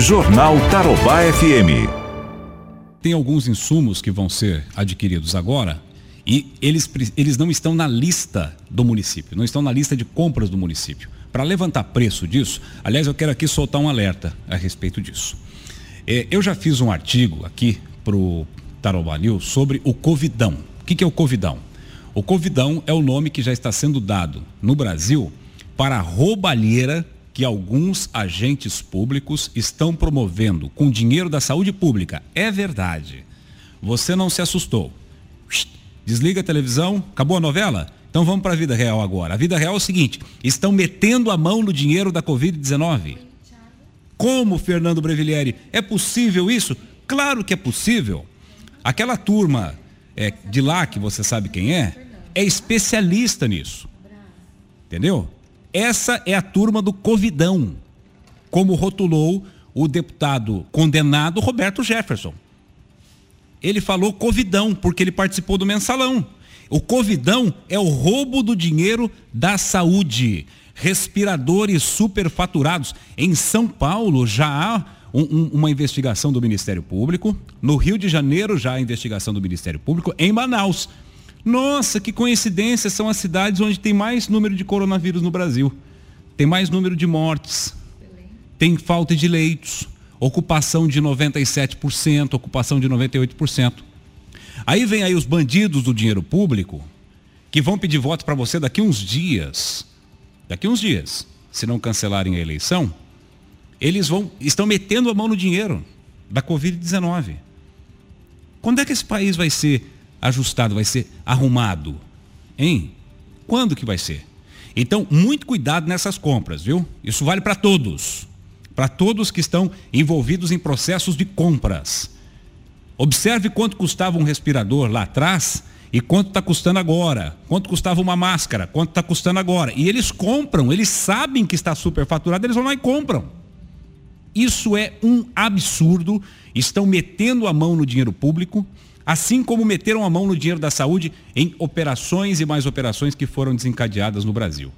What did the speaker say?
Jornal Tarobá FM. Tem alguns insumos que vão ser adquiridos agora e eles, eles não estão na lista do município, não estão na lista de compras do município. Para levantar preço disso, aliás, eu quero aqui soltar um alerta a respeito disso. É, eu já fiz um artigo aqui para o Tarobá News sobre o Covidão. O que, que é o Covidão? O Covidão é o nome que já está sendo dado no Brasil para a roubalheira que alguns agentes públicos estão promovendo com dinheiro da saúde pública. É verdade. Você não se assustou. Desliga a televisão, acabou a novela? Então vamos para a vida real agora. A vida real é o seguinte: estão metendo a mão no dinheiro da Covid-19. Como, Fernando Brevilieri? É possível isso? Claro que é possível. Aquela turma é, de lá, que você sabe quem é, é especialista nisso. Entendeu? Essa é a turma do Covidão, como rotulou o deputado condenado Roberto Jefferson. Ele falou Covidão, porque ele participou do mensalão. O Covidão é o roubo do dinheiro da saúde. Respiradores superfaturados. Em São Paulo já há um, um, uma investigação do Ministério Público. No Rio de Janeiro já há investigação do Ministério Público. Em Manaus nossa, que coincidência, são as cidades onde tem mais número de coronavírus no Brasil. Tem mais número de mortes. Tem falta de leitos. Ocupação de 97%, ocupação de 98%. Aí vem aí os bandidos do dinheiro público que vão pedir voto para você daqui uns dias. Daqui uns dias, se não cancelarem a eleição, eles vão estão metendo a mão no dinheiro da Covid-19. Quando é que esse país vai ser ajustado, vai ser arrumado. Hein? Quando que vai ser? Então, muito cuidado nessas compras, viu? Isso vale para todos. Para todos que estão envolvidos em processos de compras. Observe quanto custava um respirador lá atrás e quanto está custando agora. Quanto custava uma máscara, quanto está custando agora. E eles compram, eles sabem que está superfaturado, eles vão lá e compram. Isso é um absurdo. Estão metendo a mão no dinheiro público assim como meteram a mão no dinheiro da saúde em operações e mais operações que foram desencadeadas no Brasil.